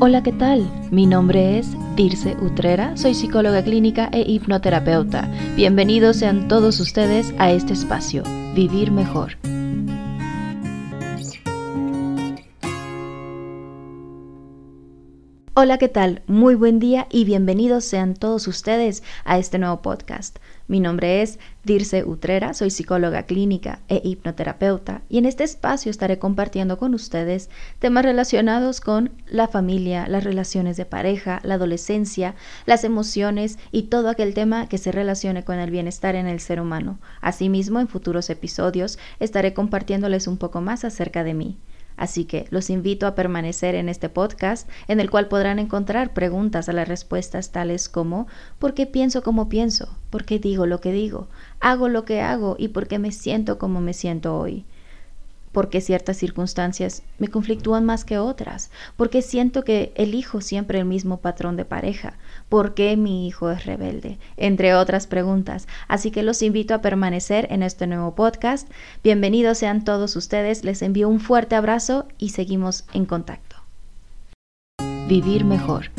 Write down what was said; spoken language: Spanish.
Hola, ¿qué tal? Mi nombre es Dirce Utrera, soy psicóloga clínica e hipnoterapeuta. Bienvenidos sean todos ustedes a este espacio, Vivir Mejor. Hola, ¿qué tal? Muy buen día y bienvenidos sean todos ustedes a este nuevo podcast. Mi nombre es Dirce Utrera, soy psicóloga clínica e hipnoterapeuta y en este espacio estaré compartiendo con ustedes temas relacionados con la familia, las relaciones de pareja, la adolescencia, las emociones y todo aquel tema que se relacione con el bienestar en el ser humano. Asimismo, en futuros episodios estaré compartiéndoles un poco más acerca de mí. Así que los invito a permanecer en este podcast en el cual podrán encontrar preguntas a las respuestas tales como ¿por qué pienso como pienso? ¿Por qué digo lo que digo? ¿Hago lo que hago? ¿Y por qué me siento como me siento hoy? Porque ciertas circunstancias me conflictúan más que otras, porque siento que elijo siempre el mismo patrón de pareja, por qué mi hijo es rebelde, entre otras preguntas. Así que los invito a permanecer en este nuevo podcast. Bienvenidos sean todos ustedes, les envío un fuerte abrazo y seguimos en contacto. Vivir mejor